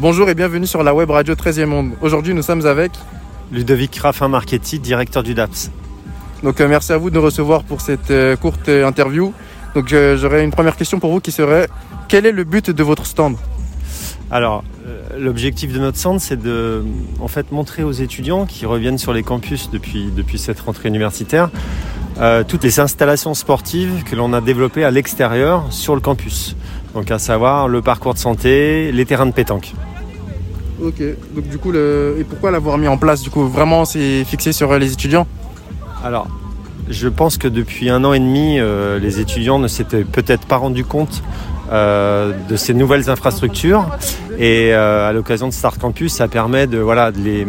Bonjour et bienvenue sur la web radio 13e monde. Aujourd'hui, nous sommes avec Ludovic Raffin Marchetti, directeur du DAPS. Donc euh, merci à vous de nous recevoir pour cette euh, courte euh, interview. Donc j'aurais une première question pour vous qui serait quel est le but de votre stand? Alors, l'objectif de notre centre, c'est de en fait, montrer aux étudiants qui reviennent sur les campus depuis, depuis cette rentrée universitaire toutes les installations sportives que l'on a développées à l'extérieur sur le campus. Donc à savoir le parcours de santé, les terrains de pétanque. Ok. Donc du coup, le... et pourquoi l'avoir mis en place Du coup, vraiment, c'est fixé sur euh, les étudiants? Alors, je pense que depuis un an et demi, euh, les étudiants ne s'étaient peut-être pas rendus compte euh, de ces nouvelles infrastructures. Et euh, à l'occasion de Start Campus, ça permet de, voilà, de les,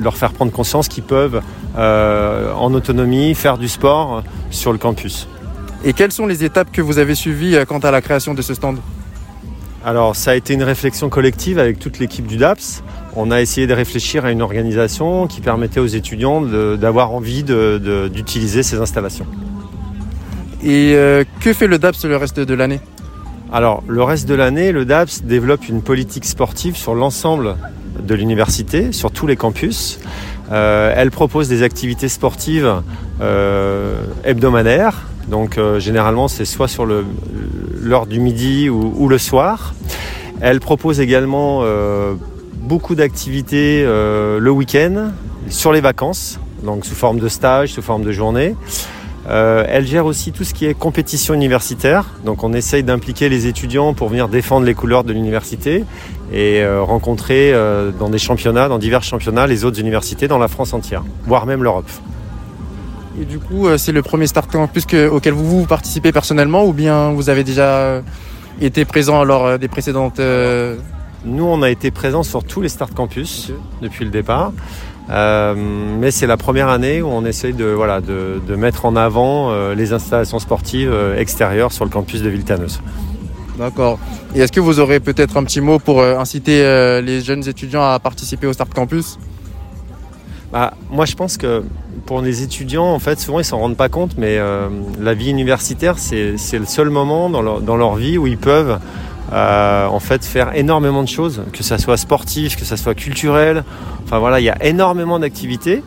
leur faire prendre conscience qu'ils peuvent, en autonomie, faire du sport sur le campus. Et quelles sont les étapes que vous avez suivies quant à la création de ce stand? Alors, ça a été une réflexion collective avec toute l'équipe du DAPS. On a essayé de réfléchir à une organisation qui permettait aux étudiants d'avoir envie d'utiliser ces installations. Et euh, que fait le DAPS le reste de l'année? Alors, le reste de l'année, le DAPS développe une politique sportive sur l'ensemble de l'université, sur tous les campus. Euh, elle propose des activités sportives euh, hebdomadaires. Donc, euh, généralement, c'est soit sur le- l'heure du midi ou, le soir. Elle propose également euh, beaucoup d'activités euh, le week-end, sur les vacances, donc sous forme de stage, sous forme de journée. Euh, elle gère aussi tout ce qui est compétition universitaire. Donc on essaye d'impliquer les étudiants pour venir défendre les couleurs de l'université et rencontrer dans des championnats, dans divers championnats, les autres universités dans la France entière, voire même l'Europe. Et du coup, euh, c'est le premier Start Campus que- auquel vous, vous participez personnellement ou bien vous avez déjà euh, été présent lors euh, des précédentes Nous, on a été présents sur tous les Start Campus depuis le départ. Euh, mais c'est la première année où on essaye de, voilà, de, de mettre en avant euh, les installations sportives euh, extérieures sur le campus de Villetaneuse. D'accord. Et est-ce que vous aurez peut-être un petit mot pour inciter les jeunes étudiants à participer au Start Campus? Bah, moi, je pense que pour les étudiants, en fait, souvent ils s'en rendent pas compte, mais euh, la vie universitaire, c'est le seul moment dans leur, dans leur vie où ils peuvent euh, en fait faire énormément de choses, que ça soit sportif, que ça soit culturel. Enfin voilà, il y a énormément d'activités.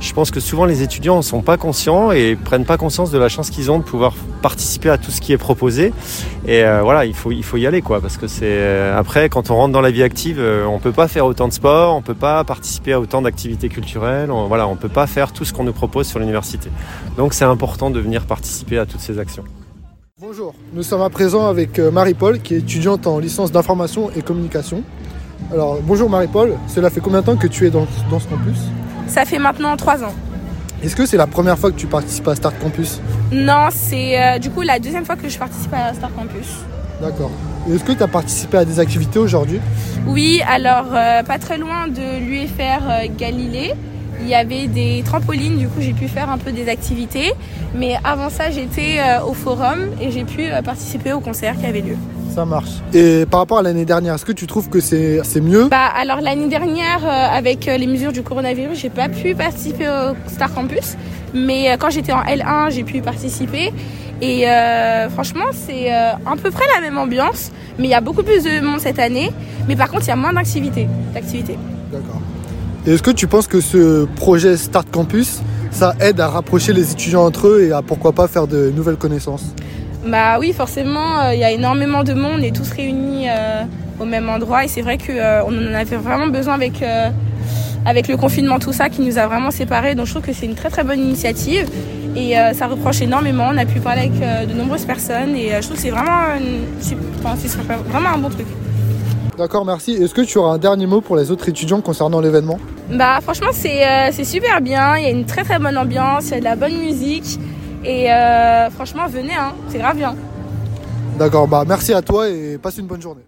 Je pense que souvent les étudiants ne sont pas conscients et prennent pas conscience de la chance qu'ils ont de pouvoir participer à tout ce qui est proposé. Et euh, voilà, il faut, il faut y aller quoi, parce que c'est euh, après quand on rentre dans la vie active, euh, on peut pas faire autant de sport, on peut pas participer à autant d'activités culturelles, on, voilà, on peut pas faire tout ce qu'on nous propose sur l'université. Donc c'est important de venir participer à toutes ces actions. Bonjour, nous sommes à présent avec Marie-Paul qui est étudiante en licence d'information et communication. Alors bonjour Marie-Paul, cela fait combien de temps que tu es dans, dans ce campus? Ça fait maintenant trois ans. Est-ce que c'est la première fois que tu participes à Start Campus Non, c'est euh, du coup la deuxième fois que je participe à Star Campus. D'accord. Est-ce que tu as participé à des activités aujourd'hui Oui, alors euh, pas très loin de l'UFR euh, Galilée, il y avait des trampolines, du coup j'ai pu faire un peu des activités. Mais avant ça, j'étais euh, au forum et j'ai pu participer au concert qui avait lieu. Ça marche. Et par rapport à l'année dernière, est-ce que tu trouves que c'est c'est mieux? Bah alors l'année dernière, euh, avec euh, les mesures du coronavirus, j'ai pas pu participer au Star Campus. Mais euh, quand j'étais en L1, j'ai pu participer. Et euh, franchement, c'est euh, à peu près la même ambiance, mais il y a beaucoup plus de monde cette année. Mais par contre, il y a moins d'activités. d'activités. D'accord. Et est-ce que tu penses que ce projet Start Campus, ça aide à rapprocher les étudiants entre eux et à pourquoi pas faire de nouvelles connaissances? Bah oui, forcément, euh, il y a énormément de monde et tous réunis euh, au même endroit. Et c'est vrai qu'on en avait vraiment besoin avec, euh, avec le confinement, tout ça, qui nous a vraiment séparés. Donc je trouve que c'est une très très bonne initiative. Et euh, ça reproche énormément. On a pu parler avec euh, de nombreuses personnes. Et euh, je trouve que c'est vraiment, une- enfin, vraiment un bon truc. D'accord, merci. Est-ce que tu auras un dernier mot pour les autres étudiants concernant l'événement? Bah franchement, c'est euh, c'est super bien. Il y a une très très bonne ambiance, il y a de la bonne musique. Et euh, franchement, venez, hein, c'est grave bien. D'accord, bah merci à toi et passe une bonne journée.